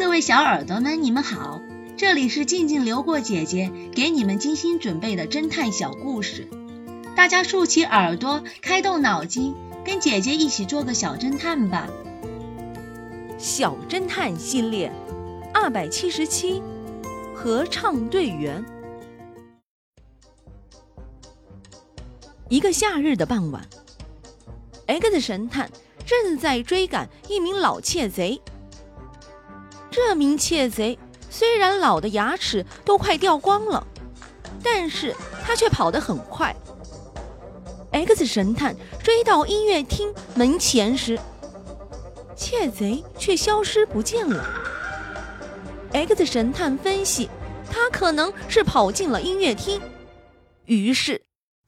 各位小耳朵们，你们好，这里是静静流过姐姐给你们精心准备的侦探小故事，大家竖起耳朵，开动脑筋，跟姐姐一起做个小侦探吧。小侦探系列二百七十七，合唱队员。一个夏日的傍晚，X 神探正在追赶一名老窃贼。这名窃贼虽然老的牙齿都快掉光了，但是他却跑得很快。X 神探追到音乐厅门前时，窃贼却消失不见了。X 神探分析，他可能是跑进了音乐厅，于是。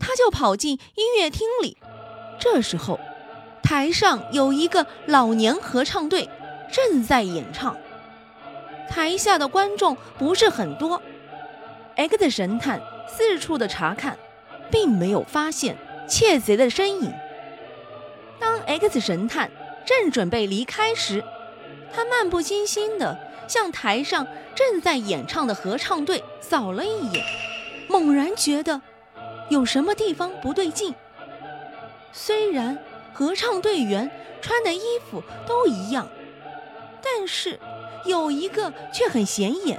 他就跑进音乐厅里，这时候，台上有一个老年合唱队正在演唱，台下的观众不是很多。X 神探四处的查看，并没有发现窃贼的身影。当 X 神探正准备离开时，他漫不经心的向台上正在演唱的合唱队扫了一眼，猛然觉得。有什么地方不对劲？虽然合唱队员穿的衣服都一样，但是有一个却很显眼。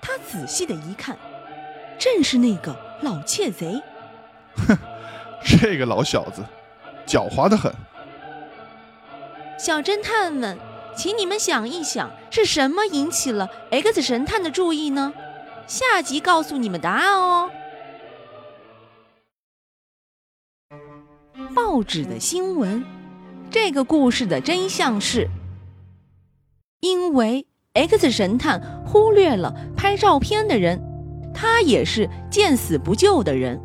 他仔细的一看，正是那个老窃贼。哼，这个老小子狡猾的很。小侦探们，请你们想一想，是什么引起了 X 神探的注意呢？下集告诉你们答案哦。报纸的新闻，这个故事的真相是：因为 X 神探忽略了拍照片的人，他也是见死不救的人。